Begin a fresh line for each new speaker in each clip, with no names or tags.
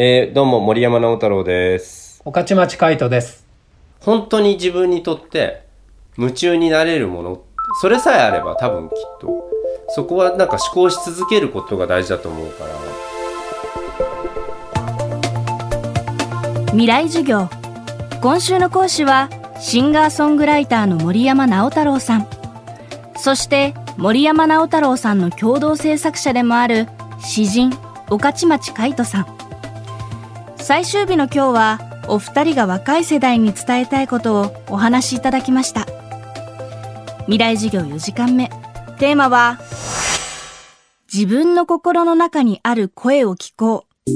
えー、どうも森山直太朗です。
御徒町海人です。
本当に自分にとって夢中になれるもの、それさえあれば多分きっと、そこはなんか思考し続けることが大事だと思うから。
未来授業今週の講師はシンガーソングライターの森山直太朗さんそして森山直太朗さんの共同制作者でもある詩人御徒町海人さん最終日の今日はお二人が若い世代に伝えたいことをお話しいただきました未来授業4時間目テーマは自分の心の中にある声を聞こう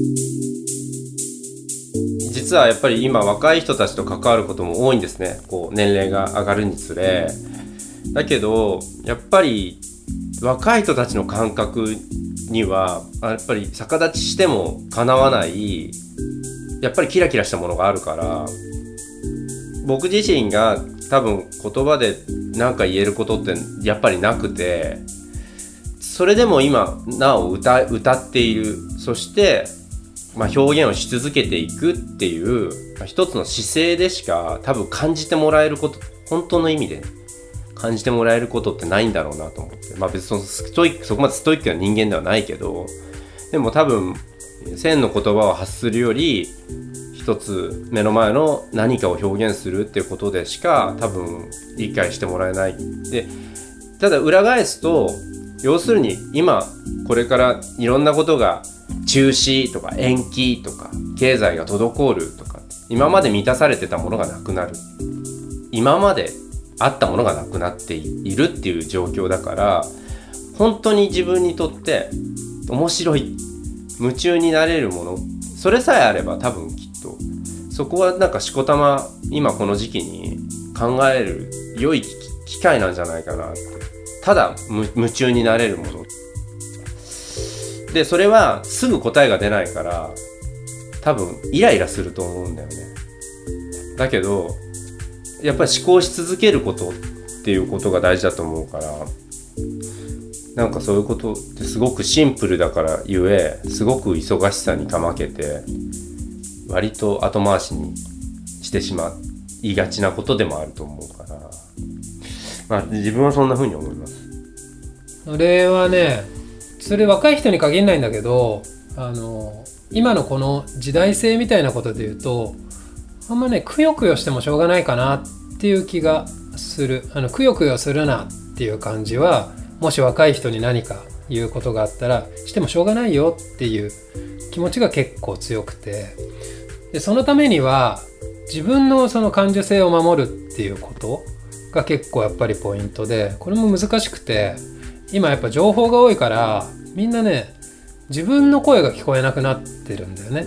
実はやっぱり今若い人たちと関わることも多いんですね。こう年齢が上がるにつれ。だけど、やっぱり若い人たちの感覚には、やっぱり逆立ちしても叶わない、やっぱりキラキラしたものがあるから、僕自身が多分言葉で何か言えることってやっぱりなくて、それでも今なお歌歌っている。そして、まあ、表現をし続けていくっていう、まあ一つの姿勢でしか多分感じてもらえること、本当の意味で感じてもらえることってないんだろうなと思って。まあ別にストイック、そこまでストイックな人間ではないけど、でも多分、千の言葉を発するより、一つ目の前の何かを表現するっていうことでしか多分理解してもらえない。で、ただ裏返すと、要するに今これからいろんなことが中止とか延期とか経済が滞るとか今まで満たされてたものがなくなる今まであったものがなくなっているっていう状況だから本当に自分にとって面白い夢中になれるもの。それさえあれば多分きっと。そこはなんかしこたま今この時期に考える良い機会なんじゃないかなって。ただ夢中になれるもの。でそれはすぐ答えが出ないから多分イライラすると思うんだよね。だけどやっぱり思考し続けることっていうことが大事だと思うからなんかそういうことってすごくシンプルだからゆえすごく忙しさにかまけて割と後回しにしてしまいがちなことでもあると思うからまあ自分はそんな風に思います
それはね、それ若い人に限らないんだけど、あの、今のこの時代性みたいなことで言うと、あんまね、くよくよしてもしょうがないかなっていう気がする。あの、くよくよするなっていう感じは、もし若い人に何か言うことがあったら、してもしょうがないよっていう気持ちが結構強くて、でそのためには、自分のその感受性を守るっていうことが結構やっぱりポイントで、これも難しくて、今やっぱ情報が多いからみんなね自分の声が聞こえなくなってるんだよね。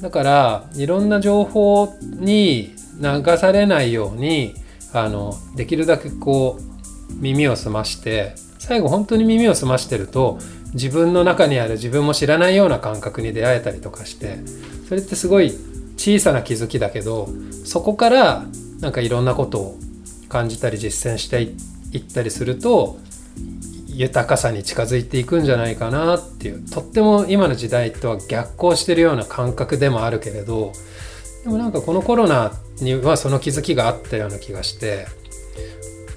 だからいろんな情報に流されないようにあのできるだけこう耳を澄まして最後本当に耳を澄ましてると自分の中にある自分も知らないような感覚に出会えたりとかしてそれってすごい小さな気づきだけどそこからなんかいろんなことを感じたり実践していったりすると豊かさに近づいていくんじゃないかなっていうとっても今の時代とは逆行してるような感覚でもあるけれどでもなんかこのコロナにはその気づきがあったような気がして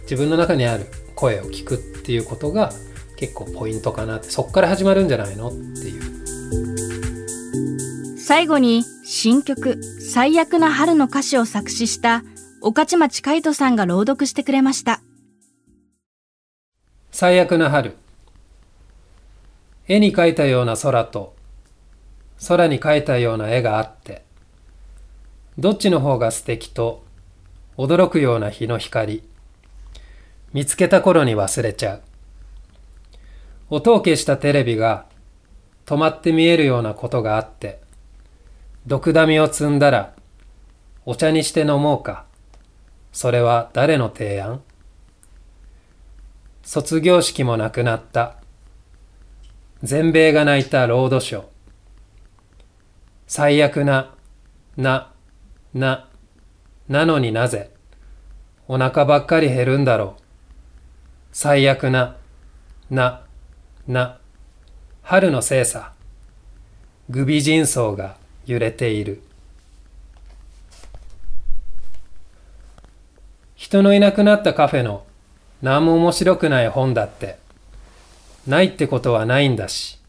自分の中にある声を聞くっていうことが結構ポイントかなってそっから始まるんじゃないのっていう。
最後に新曲「最悪な春」の歌詞を作詞した御徒町海人さんが朗読してくれました。
最悪な春。絵に描いたような空と空に描いたような絵があってどっちの方が素敵と驚くような日の光見つけた頃に忘れちゃう音を消したテレビが止まって見えるようなことがあって毒ダミを積んだらお茶にして飲もうかそれは誰の提案？卒業式もなくなった。全米が泣いたロードショー。最悪な、な、な、なのになぜ、お腹ばっかり減るんだろう。最悪な、な、な、春の精査。グビ人相が揺れている。人のいなくなったカフェの何も面白くない本だって。ないってことはないんだし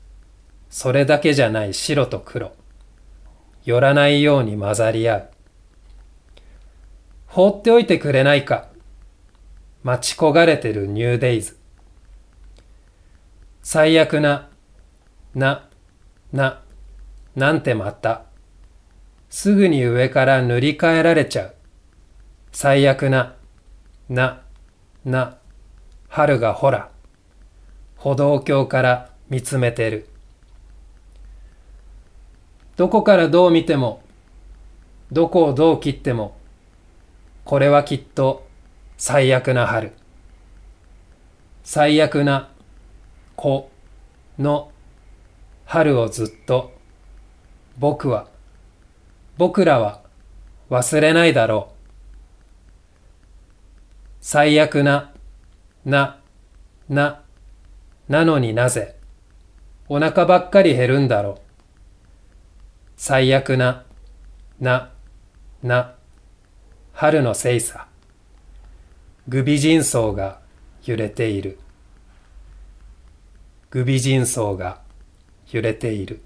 それだけじゃない白と黒。寄らないように混ざり合う。放っておいてくれないか。待ち焦がれてるニューデイズ。最悪ななななんてまた。すぐに上から塗り替えられちゃう。最悪なな、な、春がほら、歩道橋から見つめてる。どこからどう見ても、どこをどう切っても、これはきっと最悪な春。最悪な子の春をずっと僕は、僕らは忘れないだろう。最悪な、な、な、なのになぜ、お腹ばっかり減るんだろう。最悪な、な、な、春のせいさ。グビジンソウが揺れている。グビジンソウが揺れている。